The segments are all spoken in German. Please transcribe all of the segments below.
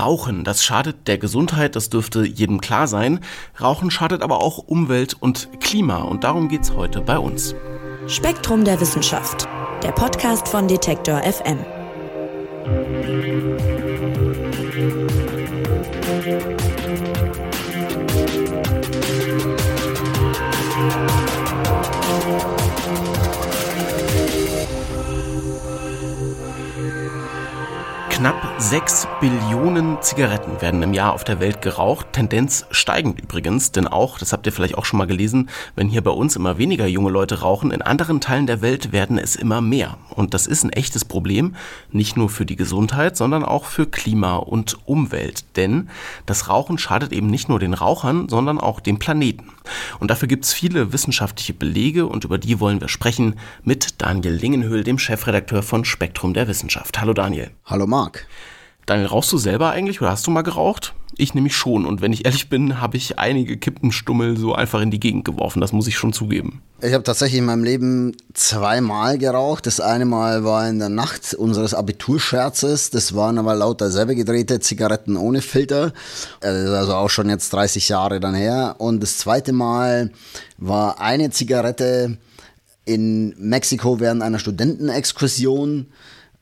Rauchen, das schadet der Gesundheit, das dürfte jedem klar sein. Rauchen schadet aber auch Umwelt und Klima und darum geht's heute bei uns. Spektrum der Wissenschaft, der Podcast von Detektor FM. Knapp 6 Billionen Zigaretten werden im Jahr auf der Welt geraucht. Tendenz steigend übrigens, denn auch, das habt ihr vielleicht auch schon mal gelesen, wenn hier bei uns immer weniger junge Leute rauchen, in anderen Teilen der Welt werden es immer mehr. Und das ist ein echtes Problem, nicht nur für die Gesundheit, sondern auch für Klima und Umwelt. Denn das Rauchen schadet eben nicht nur den Rauchern, sondern auch dem Planeten. Und dafür gibt es viele wissenschaftliche Belege und über die wollen wir sprechen mit Daniel Lingenhöhl, dem Chefredakteur von Spektrum der Wissenschaft. Hallo Daniel. Hallo Marc. Daniel, rauchst du selber eigentlich oder hast du mal geraucht? Ich nämlich schon und wenn ich ehrlich bin, habe ich einige Kippenstummel so einfach in die Gegend geworfen, das muss ich schon zugeben. Ich habe tatsächlich in meinem Leben zweimal geraucht. Das eine Mal war in der Nacht unseres Abiturscherzes. Das waren aber lauter selber gedrehte Zigaretten ohne Filter. Ist also auch schon jetzt 30 Jahre dann her. Und das zweite Mal war eine Zigarette in Mexiko während einer Studentenexkursion.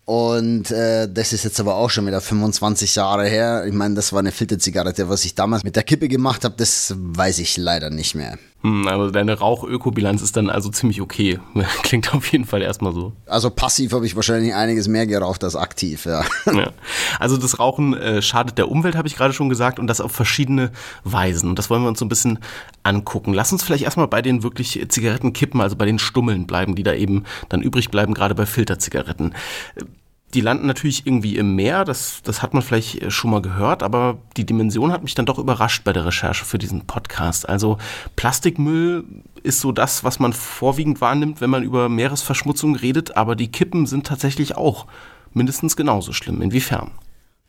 Und äh, das ist jetzt aber auch schon wieder 25 Jahre her. Ich meine, das war eine Filterzigarette. Was ich damals mit der Kippe gemacht habe, das weiß ich leider nicht mehr. Hm, also deine Rauchökobilanz ist dann also ziemlich okay. Klingt auf jeden Fall erstmal so. Also passiv habe ich wahrscheinlich einiges mehr geraucht als aktiv, ja. ja. Also das Rauchen äh, schadet der Umwelt, habe ich gerade schon gesagt, und das auf verschiedene Weisen. Und das wollen wir uns so ein bisschen angucken. Lass uns vielleicht erstmal bei den wirklich Zigarettenkippen, also bei den Stummeln bleiben, die da eben dann übrig bleiben, gerade bei Filterzigaretten die landen natürlich irgendwie im Meer, das, das hat man vielleicht äh, schon mal gehört, aber die Dimension hat mich dann doch überrascht bei der Recherche für diesen Podcast. Also Plastikmüll ist so das, was man vorwiegend wahrnimmt, wenn man über Meeresverschmutzung redet, aber die Kippen sind tatsächlich auch mindestens genauso schlimm. Inwiefern?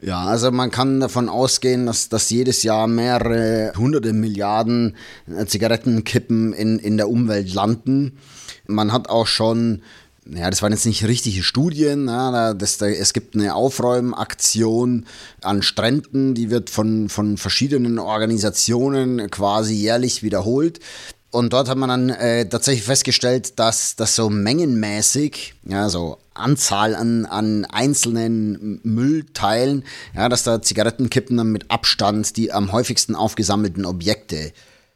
Ja, also man kann davon ausgehen, dass, dass jedes Jahr mehrere hunderte Milliarden äh, Zigarettenkippen in, in der Umwelt landen. Man hat auch schon ja, das waren jetzt nicht richtige Studien. Ja, das, da, es gibt eine Aufräumaktion an Stränden, die wird von, von verschiedenen Organisationen quasi jährlich wiederholt. Und dort hat man dann äh, tatsächlich festgestellt, dass das so mengenmäßig, ja, so Anzahl an, an einzelnen Müllteilen, ja, dass da Zigarettenkippen dann mit Abstand die am häufigsten aufgesammelten Objekte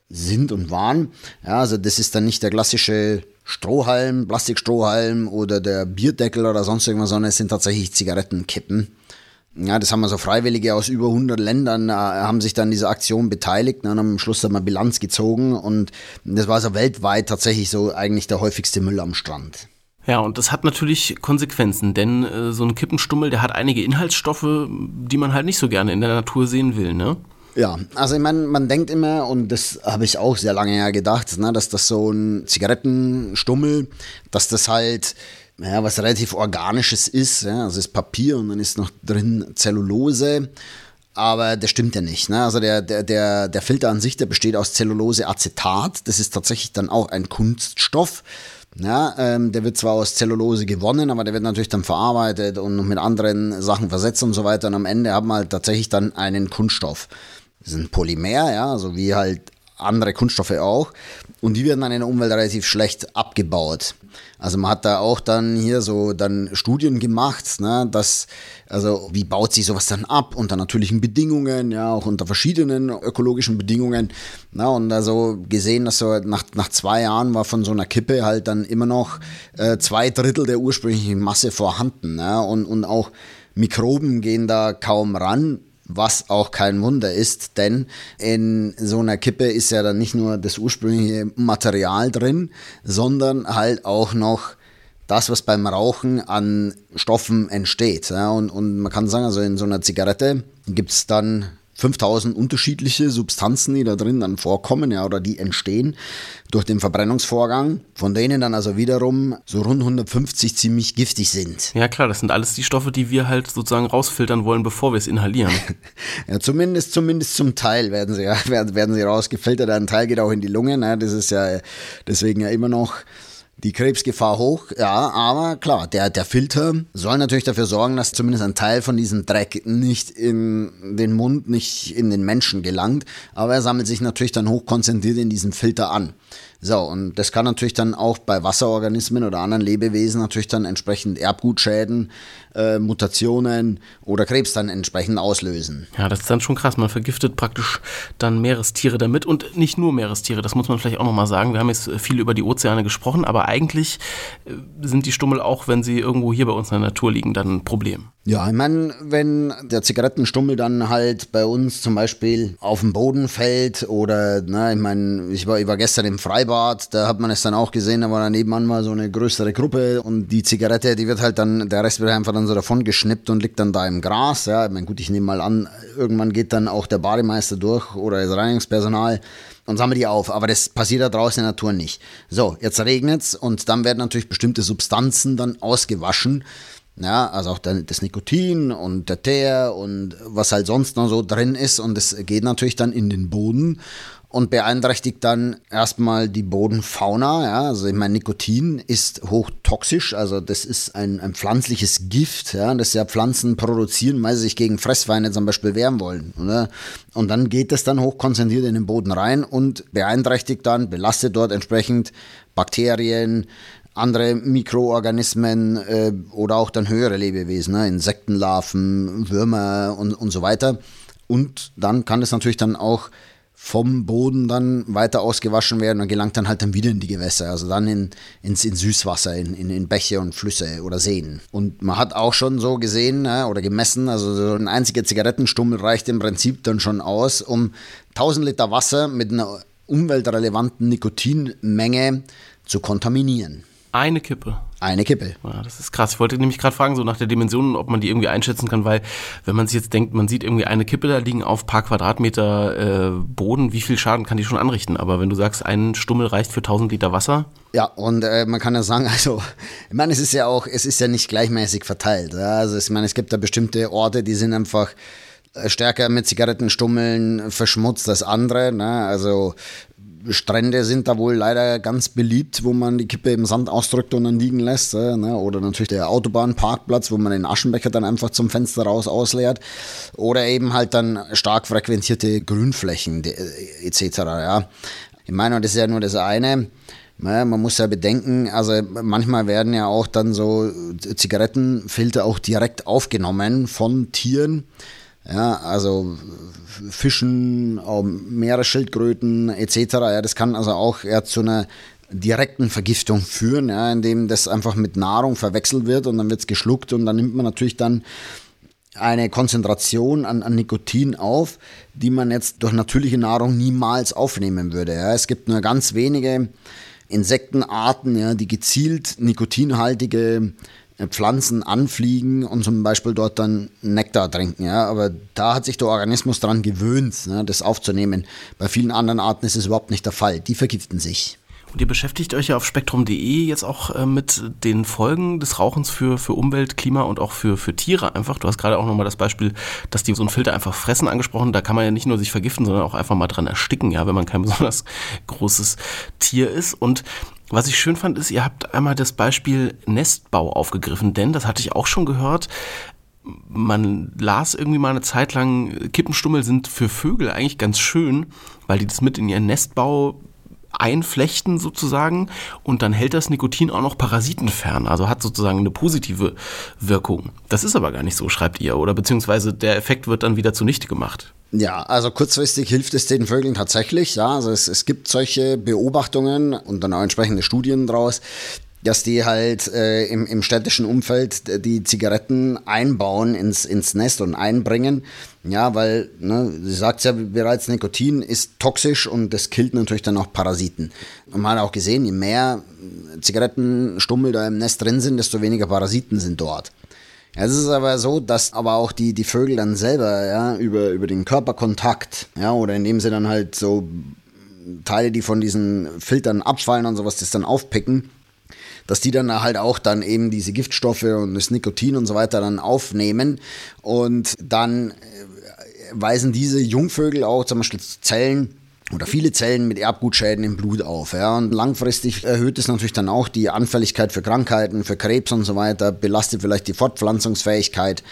sind und waren. Ja, also das ist dann nicht der klassische Strohhalm, Plastikstrohhalm oder der Bierdeckel oder sonst irgendwas, sondern es sind tatsächlich Zigarettenkippen. Ja, das haben also Freiwillige aus über 100 Ländern äh, haben sich dann dieser Aktion beteiligt ne, und am Schluss haben wir Bilanz gezogen und das war also weltweit tatsächlich so eigentlich der häufigste Müll am Strand. Ja, und das hat natürlich Konsequenzen, denn äh, so ein Kippenstummel, der hat einige Inhaltsstoffe, die man halt nicht so gerne in der Natur sehen will, ne? Ja, also ich meine, man denkt immer, und das habe ich auch sehr lange ja gedacht, ne, dass das so ein Zigarettenstummel, dass das halt ja, was relativ Organisches ist. Ja, also ist Papier und dann ist noch drin Zellulose. Aber das stimmt ja nicht. Ne? Also der, der, der, der Filter an sich, der besteht aus Zellulose-Acetat. Das ist tatsächlich dann auch ein Kunststoff. Ja, ähm, der wird zwar aus Zellulose gewonnen, aber der wird natürlich dann verarbeitet und mit anderen Sachen versetzt und so weiter. Und am Ende haben wir halt tatsächlich dann einen Kunststoff. Das ist ein Polymer, ja, so wie halt andere Kunststoffe auch. Und die werden dann in der Umwelt relativ schlecht abgebaut. Also man hat da auch dann hier so dann Studien gemacht, ne, dass, also wie baut sich sowas dann ab unter natürlichen Bedingungen, ja, auch unter verschiedenen ökologischen Bedingungen. Na, und also gesehen, dass so nach, nach zwei Jahren war von so einer Kippe halt dann immer noch äh, zwei Drittel der ursprünglichen Masse vorhanden. Ne, und, und auch Mikroben gehen da kaum ran was auch kein Wunder ist, denn in so einer Kippe ist ja dann nicht nur das ursprüngliche Material drin, sondern halt auch noch das, was beim Rauchen an Stoffen entsteht. Und, und man kann sagen, also in so einer Zigarette gibt es dann 5000 unterschiedliche Substanzen, die da drin dann vorkommen, ja, oder die entstehen durch den Verbrennungsvorgang, von denen dann also wiederum so rund 150 ziemlich giftig sind. Ja klar, das sind alles die Stoffe, die wir halt sozusagen rausfiltern wollen, bevor wir es inhalieren. ja, zumindest, zumindest zum Teil werden sie, ja, werden, werden sie rausgefiltert, ein Teil geht auch in die Lunge, ne? das ist ja deswegen ja immer noch die Krebsgefahr hoch, ja, aber klar, der, der Filter soll natürlich dafür sorgen, dass zumindest ein Teil von diesem Dreck nicht in den Mund, nicht in den Menschen gelangt, aber er sammelt sich natürlich dann hochkonzentriert in diesem Filter an. So, und das kann natürlich dann auch bei Wasserorganismen oder anderen Lebewesen natürlich dann entsprechend Erbgutschäden, äh, Mutationen oder Krebs dann entsprechend auslösen. Ja, das ist dann schon krass. Man vergiftet praktisch dann Meerestiere damit und nicht nur Meerestiere, das muss man vielleicht auch nochmal sagen. Wir haben jetzt viel über die Ozeane gesprochen, aber eigentlich äh, sind die Stummel auch, wenn sie irgendwo hier bei uns in der Natur liegen, dann ein Problem. Ja, ich meine, wenn der Zigarettenstummel dann halt bei uns zum Beispiel auf den Boden fällt oder, na, ich meine, ich war, ich war gestern im Freibad, da hat man es dann auch gesehen, da war da nebenan mal so eine größere Gruppe und die Zigarette, die wird halt dann, der Rest wird einfach dann so davon geschnippt und liegt dann da im Gras, ja, ich meine, gut, ich nehme mal an, irgendwann geht dann auch der Bademeister durch oder das Reinigungspersonal und sammelt die auf. Aber das passiert da draußen in der Natur nicht. So, jetzt regnet's und dann werden natürlich bestimmte Substanzen dann ausgewaschen. Ja, also auch das Nikotin und der Teer und was halt sonst noch so drin ist. Und es geht natürlich dann in den Boden und beeinträchtigt dann erstmal die Bodenfauna. Ja, also ich meine, Nikotin ist hochtoxisch, also das ist ein, ein pflanzliches Gift, ja, das ja Pflanzen produzieren, weil sie sich gegen Fressfeinde zum Beispiel wehren wollen. Oder? Und dann geht das dann hochkonzentriert in den Boden rein und beeinträchtigt dann, belastet dort entsprechend Bakterien, andere Mikroorganismen äh, oder auch dann höhere Lebewesen, ne? Insektenlarven, Würmer und, und so weiter. Und dann kann es natürlich dann auch vom Boden dann weiter ausgewaschen werden und gelangt dann halt dann wieder in die Gewässer, also dann in, ins, in Süßwasser, in, in, in Bäche und Flüsse oder Seen. Und man hat auch schon so gesehen ne, oder gemessen, also so ein einziger Zigarettenstummel reicht im Prinzip dann schon aus, um 1000 Liter Wasser mit einer umweltrelevanten Nikotinmenge zu kontaminieren. Eine Kippe. Eine Kippe. Ja, das ist krass. Ich wollte nämlich gerade fragen, so nach der Dimension, ob man die irgendwie einschätzen kann, weil wenn man sich jetzt denkt, man sieht irgendwie eine Kippe da liegen auf paar Quadratmeter äh, Boden, wie viel Schaden kann die schon anrichten? Aber wenn du sagst, ein Stummel reicht für 1000 Liter Wasser. Ja, und äh, man kann ja sagen, also, ich meine, es ist ja auch, es ist ja nicht gleichmäßig verteilt. Ja? Also, ich meine, es gibt da bestimmte Orte, die sind einfach äh, stärker mit Zigarettenstummeln verschmutzt als andere. Ne? Also Strände sind da wohl leider ganz beliebt, wo man die Kippe im Sand ausdrückt und dann liegen lässt. Äh, ne? Oder natürlich der Autobahnparkplatz, wo man den Aschenbecher dann einfach zum Fenster raus ausleert. Oder eben halt dann stark frequentierte Grünflächen äh, etc. Ja. Ich meine, das ist ja nur das eine. Ja, man muss ja bedenken, also manchmal werden ja auch dann so Zigarettenfilter auch direkt aufgenommen von Tieren. Ja, also Fischen, Meeresschildkröten etc. Ja, das kann also auch eher zu einer direkten Vergiftung führen, ja, indem das einfach mit Nahrung verwechselt wird und dann wird es geschluckt und dann nimmt man natürlich dann eine Konzentration an, an, Nikotin auf, die man jetzt durch natürliche Nahrung niemals aufnehmen würde. Ja. Es gibt nur ganz wenige Insektenarten, ja, die gezielt nikotinhaltige Pflanzen anfliegen und zum Beispiel dort dann Nektar trinken. Ja? Aber da hat sich der Organismus daran gewöhnt, ne, das aufzunehmen. Bei vielen anderen Arten ist es überhaupt nicht der Fall. Die vergiften sich. Und ihr beschäftigt euch ja auf spektrum.de jetzt auch äh, mit den Folgen des Rauchens für, für Umwelt, Klima und auch für, für Tiere einfach. Du hast gerade auch nochmal das Beispiel, dass die so einen Filter einfach fressen angesprochen. Da kann man ja nicht nur sich vergiften, sondern auch einfach mal dran ersticken, ja, wenn man kein besonders großes Tier ist. Und was ich schön fand, ist, ihr habt einmal das Beispiel Nestbau aufgegriffen, denn das hatte ich auch schon gehört. Man las irgendwie mal eine Zeit lang, Kippenstummel sind für Vögel eigentlich ganz schön, weil die das mit in ihren Nestbau einflechten sozusagen und dann hält das Nikotin auch noch Parasiten fern, also hat sozusagen eine positive Wirkung. Das ist aber gar nicht so, schreibt ihr, oder beziehungsweise der Effekt wird dann wieder zunichte gemacht. Ja, also kurzfristig hilft es den Vögeln tatsächlich. Ja, also es, es gibt solche Beobachtungen und dann auch entsprechende Studien draus, dass die halt äh, im, im städtischen Umfeld die Zigaretten einbauen ins, ins Nest und einbringen. Ja, weil, ne, sie sagt ja bereits, Nikotin ist toxisch und das killt natürlich dann auch Parasiten. Und man hat auch gesehen, je mehr Zigarettenstummel da im Nest drin sind, desto weniger Parasiten sind dort. Ja, es ist aber so, dass aber auch die, die Vögel dann selber, ja, über, über den Körperkontakt, ja, oder indem sie dann halt so Teile, die von diesen Filtern abfallen und sowas, das dann aufpicken, dass die dann halt auch dann eben diese Giftstoffe und das Nikotin und so weiter dann aufnehmen und dann äh, weisen diese Jungvögel auch zum Beispiel Zellen oder viele Zellen mit Erbgutschäden im Blut auf. Ja. Und langfristig erhöht es natürlich dann auch die Anfälligkeit für Krankheiten, für Krebs und so weiter, belastet vielleicht die Fortpflanzungsfähigkeit.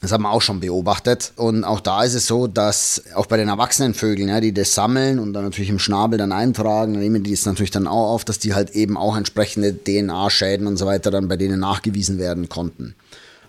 Das haben wir auch schon beobachtet. Und auch da ist es so, dass auch bei den erwachsenen Vögeln, ja, die das sammeln und dann natürlich im Schnabel dann eintragen, nehmen die es natürlich dann auch auf, dass die halt eben auch entsprechende DNA-Schäden und so weiter dann bei denen nachgewiesen werden konnten.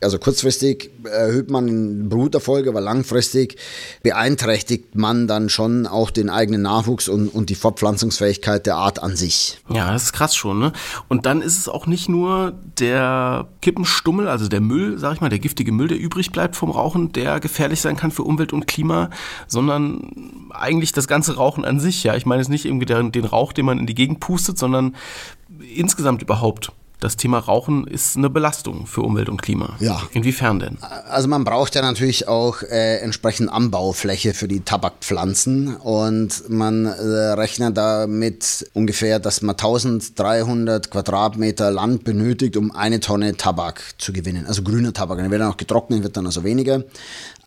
Also kurzfristig erhöht man den Bruterfolg, aber langfristig beeinträchtigt man dann schon auch den eigenen Nachwuchs und, und die Fortpflanzungsfähigkeit der Art an sich. Ja, das ist krass schon, ne? Und dann ist es auch nicht nur der Kippenstummel, also der Müll, sag ich mal, der giftige Müll, der übrig bleibt vom Rauchen, der gefährlich sein kann für Umwelt und Klima, sondern eigentlich das ganze Rauchen an sich, ja. Ich meine jetzt nicht irgendwie den, den Rauch, den man in die Gegend pustet, sondern insgesamt überhaupt das Thema Rauchen ist eine Belastung für Umwelt und Klima. Ja. Inwiefern denn? Also man braucht ja natürlich auch äh, entsprechend Anbaufläche für die Tabakpflanzen und man äh, rechnet damit ungefähr, dass man 1300 Quadratmeter Land benötigt, um eine Tonne Tabak zu gewinnen. Also grüner Tabak. Der wird dann auch getrocknet, wird dann also weniger.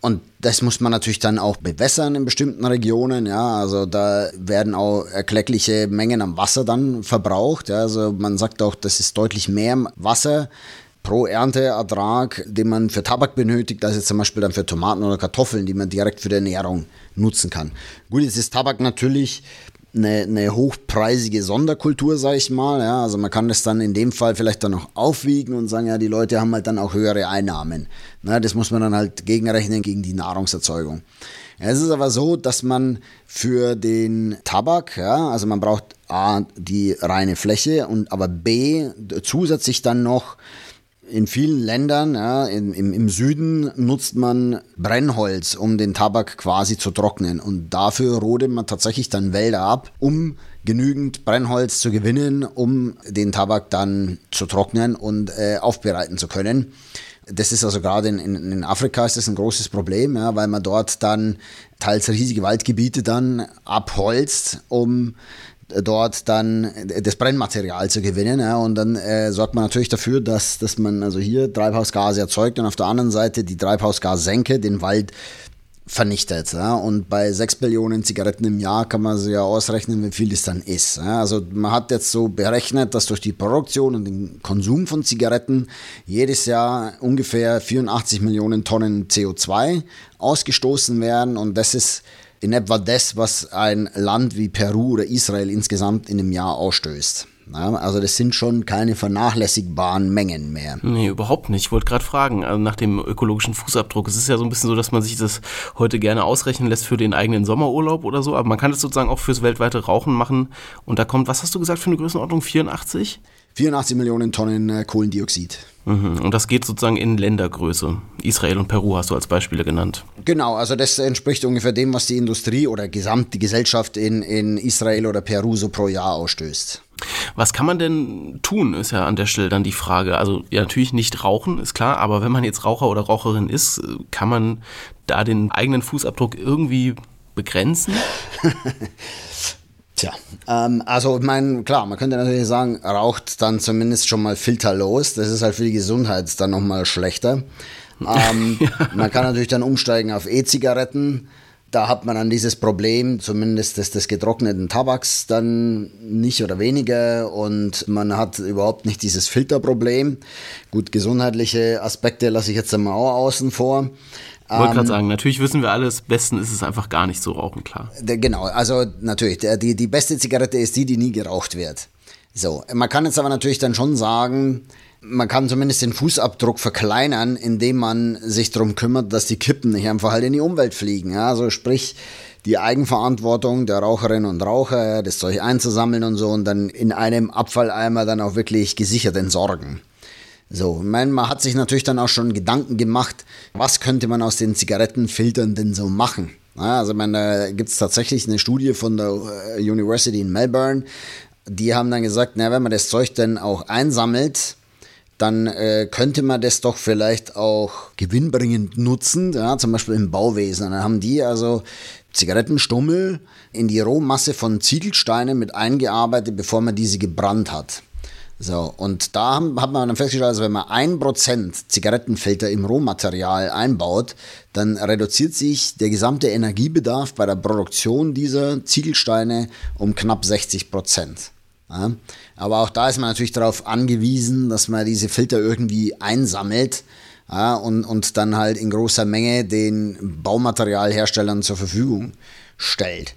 Und das muss man natürlich dann auch bewässern in bestimmten Regionen. Ja, also da werden auch erkleckliche Mengen an Wasser dann verbraucht. Ja, also man sagt auch, das ist deutlich mehr Wasser pro Ernteertrag, den man für Tabak benötigt, als jetzt zum Beispiel dann für Tomaten oder Kartoffeln, die man direkt für die Ernährung nutzen kann. Gut, jetzt ist Tabak natürlich eine, eine hochpreisige Sonderkultur, sage ich mal. Ja, also man kann das dann in dem Fall vielleicht dann noch aufwiegen und sagen, ja, die Leute haben halt dann auch höhere Einnahmen. Na, das muss man dann halt gegenrechnen gegen die Nahrungserzeugung. Es ist aber so, dass man für den Tabak, ja, also man braucht A, die reine Fläche und aber B, zusätzlich dann noch in vielen Ländern, ja, im, im, Süden, nutzt man Brennholz, um den Tabak quasi zu trocknen. Und dafür rodet man tatsächlich dann Wälder ab, um genügend Brennholz zu gewinnen, um den Tabak dann zu trocknen und äh, aufbereiten zu können. Das ist also gerade in, in, in, Afrika ist das ein großes Problem, ja, weil man dort dann teils riesige Waldgebiete dann abholzt, um dort dann das Brennmaterial zu gewinnen. Ja, und dann äh, sorgt man natürlich dafür, dass, dass man also hier Treibhausgase erzeugt und auf der anderen Seite die Treibhausgassenke den Wald vernichtet. Ja? Und bei 6 Billionen Zigaretten im Jahr kann man sich ja ausrechnen, wie viel das dann ist. Ja? Also man hat jetzt so berechnet, dass durch die Produktion und den Konsum von Zigaretten jedes Jahr ungefähr 84 Millionen Tonnen CO2 ausgestoßen werden und das ist in etwa das, was ein Land wie Peru oder Israel insgesamt in einem Jahr ausstößt. Ja, also das sind schon keine vernachlässigbaren Mengen mehr. Nee, überhaupt nicht. Ich wollte gerade fragen, also nach dem ökologischen Fußabdruck. Es ist ja so ein bisschen so, dass man sich das heute gerne ausrechnen lässt für den eigenen Sommerurlaub oder so, aber man kann das sozusagen auch fürs weltweite Rauchen machen. Und da kommt, was hast du gesagt für eine Größenordnung? 84? 84 Millionen Tonnen äh, Kohlendioxid. Mhm. Und das geht sozusagen in Ländergröße. Israel und Peru hast du als Beispiele genannt. Genau, also das entspricht ungefähr dem, was die Industrie oder gesamt die Gesellschaft in, in Israel oder Peru so pro Jahr ausstößt. Was kann man denn tun, ist ja an der Stelle dann die Frage. Also ja, natürlich nicht rauchen, ist klar, aber wenn man jetzt Raucher oder Raucherin ist, kann man da den eigenen Fußabdruck irgendwie begrenzen? Tja, ähm, also ich meine, klar, man könnte natürlich sagen, raucht dann zumindest schon mal filterlos. Das ist halt für die Gesundheit dann nochmal schlechter. Ähm, ja. Man kann natürlich dann umsteigen auf E-Zigaretten. Da hat man dann dieses Problem, zumindest des, des getrockneten Tabaks, dann nicht oder weniger und man hat überhaupt nicht dieses Filterproblem. Gut, gesundheitliche Aspekte lasse ich jetzt einmal auch außen vor. Ich wollte gerade ähm, sagen, natürlich wissen wir alles, besten ist es einfach gar nicht so rauchen, klar. Genau, also natürlich, die, die beste Zigarette ist die, die nie geraucht wird. So, man kann jetzt aber natürlich dann schon sagen, man kann zumindest den Fußabdruck verkleinern, indem man sich darum kümmert, dass die Kippen nicht einfach halt in die Umwelt fliegen. Ja? Also sprich, die Eigenverantwortung der Raucherinnen und Raucher, das Zeug einzusammeln und so und dann in einem Abfalleimer dann auch wirklich gesichert entsorgen. So, man hat sich natürlich dann auch schon Gedanken gemacht, was könnte man aus den Zigarettenfiltern denn so machen? Also, meine, da gibt es tatsächlich eine Studie von der äh, University in Melbourne. Die haben dann gesagt, na, wenn man das Zeug dann auch einsammelt, dann äh, könnte man das doch vielleicht auch gewinnbringend nutzen, ja, zum Beispiel im Bauwesen. dann haben die also Zigarettenstummel in die Rohmasse von Ziegelsteinen mit eingearbeitet, bevor man diese gebrannt hat. So, und da hat man dann festgestellt, also wenn man ein Prozent Zigarettenfilter im Rohmaterial einbaut, dann reduziert sich der gesamte Energiebedarf bei der Produktion dieser Ziegelsteine um knapp 60 Prozent. Ja, aber auch da ist man natürlich darauf angewiesen, dass man diese Filter irgendwie einsammelt ja, und, und dann halt in großer Menge den Baumaterialherstellern zur Verfügung stellt.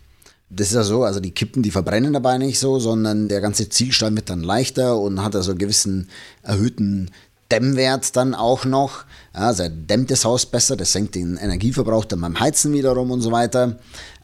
Das ist ja so, also die Kippen, die verbrennen dabei nicht so, sondern der ganze Zielstein wird dann leichter und hat also einen gewissen erhöhten Dämmwert dann auch noch. Also er dämmt das Haus besser, das senkt den Energieverbrauch dann beim Heizen wiederum und so weiter.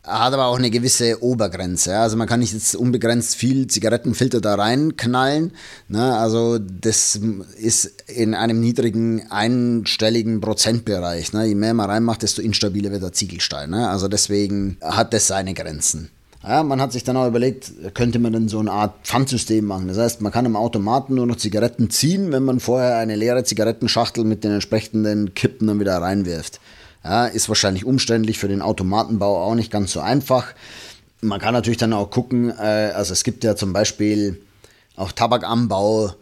Hat aber auch eine gewisse Obergrenze. Also man kann nicht jetzt unbegrenzt viel Zigarettenfilter da reinknallen. Ne. Also das ist in einem niedrigen einstelligen Prozentbereich. Ne. Je mehr man reinmacht, desto instabiler wird der Ziegelstein. Ne. Also deswegen hat das seine Grenzen. Ja, man hat sich dann auch überlegt, könnte man denn so eine Art Pfandsystem machen. Das heißt, man kann im Automaten nur noch Zigaretten ziehen, wenn man vorher eine leere Zigarettenschachtel mit den entsprechenden Kippen dann wieder reinwirft. Ja, ist wahrscheinlich umständlich für den Automatenbau auch nicht ganz so einfach. Man kann natürlich dann auch gucken, äh, also es gibt ja zum Beispiel auch Tabakanbau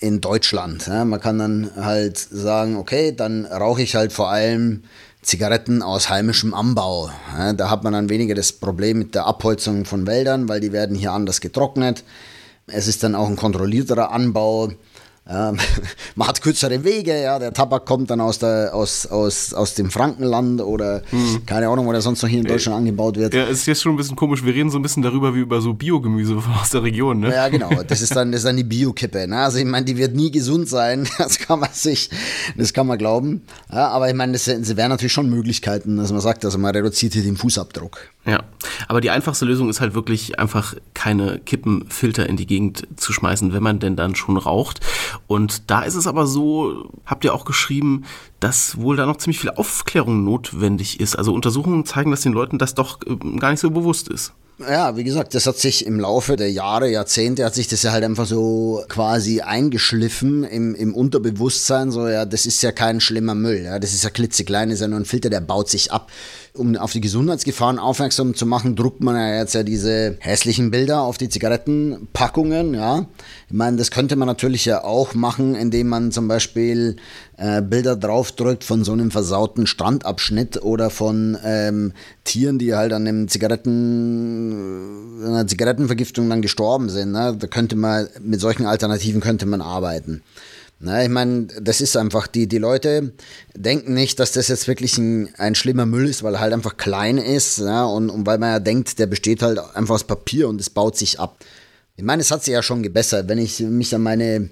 in Deutschland. Ja. Man kann dann halt sagen, okay, dann rauche ich halt vor allem Zigaretten aus heimischem Anbau. Ja, da hat man dann weniger das Problem mit der Abholzung von Wäldern, weil die werden hier anders getrocknet. Es ist dann auch ein kontrollierterer Anbau. Ja, man hat kürzere Wege, ja, der Tabak kommt dann aus, der, aus, aus, aus dem Frankenland oder hm. keine Ahnung, wo der sonst noch hier in Deutschland äh, angebaut wird. Ja, es ist jetzt schon ein bisschen komisch. Wir reden so ein bisschen darüber wie über so Biogemüse aus der Region, ne? Ja, genau. Das ist dann, das ist dann die Biokippe. Ne? Also ich meine, die wird nie gesund sein. Das kann man sich, das kann man glauben. Ja, aber ich meine, das, das wären natürlich schon Möglichkeiten, dass man sagt, also man reduziert hier den Fußabdruck. Ja, aber die einfachste Lösung ist halt wirklich einfach keine Kippenfilter in die Gegend zu schmeißen, wenn man denn dann schon raucht. Und da ist es aber so, habt ihr auch geschrieben, dass wohl da noch ziemlich viel Aufklärung notwendig ist. Also Untersuchungen zeigen, dass den Leuten das doch äh, gar nicht so bewusst ist. Ja, wie gesagt, das hat sich im Laufe der Jahre, Jahrzehnte, hat sich das ja halt einfach so quasi eingeschliffen im, im Unterbewusstsein. So, ja, das ist ja kein schlimmer Müll. Ja, das ist ja klitzeklein, ist ja nur ein Filter, der baut sich ab um auf die Gesundheitsgefahren aufmerksam zu machen, druckt man ja jetzt ja diese hässlichen Bilder auf die Zigarettenpackungen, ja. Ich meine, das könnte man natürlich ja auch machen, indem man zum Beispiel äh, Bilder draufdrückt von so einem versauten Strandabschnitt oder von ähm, Tieren, die halt an einem Zigaretten, einer Zigarettenvergiftung dann gestorben sind. Ne? Da könnte man, mit solchen Alternativen könnte man arbeiten. Na, ich meine, das ist einfach, die, die Leute denken nicht, dass das jetzt wirklich ein, ein schlimmer Müll ist, weil er halt einfach klein ist ja, und, und weil man ja denkt, der besteht halt einfach aus Papier und es baut sich ab. Ich meine, es hat sich ja schon gebessert. Wenn ich mich an meine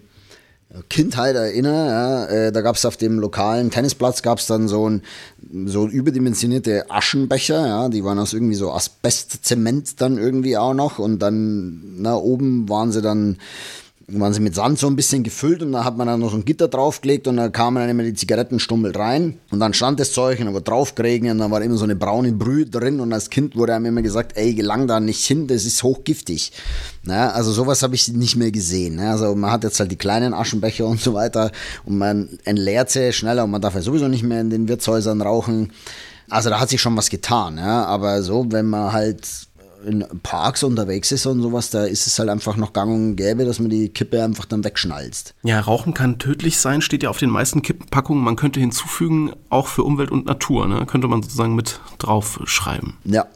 Kindheit erinnere, ja, äh, da gab es auf dem lokalen Tennisplatz gab es dann so ein so überdimensionierte Aschenbecher, ja, die waren aus irgendwie so Asbestzement dann irgendwie auch noch und dann na oben waren sie dann waren sie mit Sand so ein bisschen gefüllt und da hat man dann noch so ein Gitter draufgelegt und da kamen dann immer die Zigarettenstummel rein und dann stand das Zeug und dann wurde draufgeregnet und dann war immer so eine braune Brühe drin und als Kind wurde einem immer gesagt, ey, gelang da nicht hin, das ist hochgiftig. Na, also sowas habe ich nicht mehr gesehen. Also man hat jetzt halt die kleinen Aschenbecher und so weiter und man entleert sie schneller und man darf ja sowieso nicht mehr in den Wirtshäusern rauchen. Also da hat sich schon was getan, ja. Aber so, wenn man halt in Parks unterwegs ist und sowas, da ist es halt einfach noch gang und gäbe, dass man die Kippe einfach dann wegschnalzt. Ja, Rauchen kann tödlich sein, steht ja auf den meisten Kippenpackungen. Man könnte hinzufügen, auch für Umwelt und Natur, ne? könnte man sozusagen mit draufschreiben. Ja,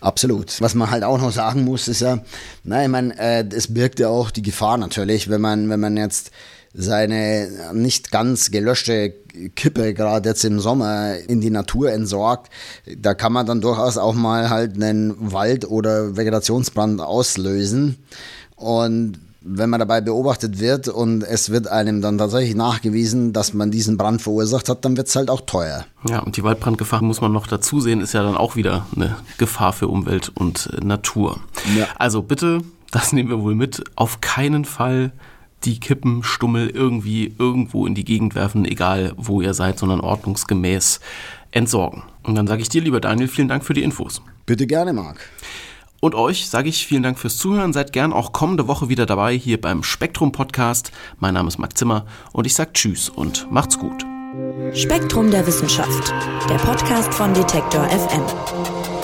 Absolut. Was man halt auch noch sagen muss, ist ja, na, ich meine, äh, es birgt ja auch die Gefahr natürlich, wenn man, wenn man jetzt seine nicht ganz gelöschte Kippe gerade jetzt im Sommer in die Natur entsorgt, da kann man dann durchaus auch mal halt einen Wald- oder Vegetationsbrand auslösen. Und wenn man dabei beobachtet wird und es wird einem dann tatsächlich nachgewiesen, dass man diesen Brand verursacht hat, dann wird es halt auch teuer. Ja, und die Waldbrandgefahr muss man noch dazu sehen, ist ja dann auch wieder eine Gefahr für Umwelt und Natur. Ja. Also bitte, das nehmen wir wohl mit, auf keinen Fall die Kippenstummel irgendwie irgendwo in die Gegend werfen, egal wo ihr seid, sondern ordnungsgemäß entsorgen. Und dann sage ich dir, lieber Daniel, vielen Dank für die Infos. Bitte gerne, Marc. Und euch sage ich vielen Dank fürs Zuhören. Seid gern auch kommende Woche wieder dabei hier beim Spektrum Podcast. Mein Name ist Marc Zimmer und ich sage Tschüss und macht's gut. Spektrum der Wissenschaft, der Podcast von Detektor FM.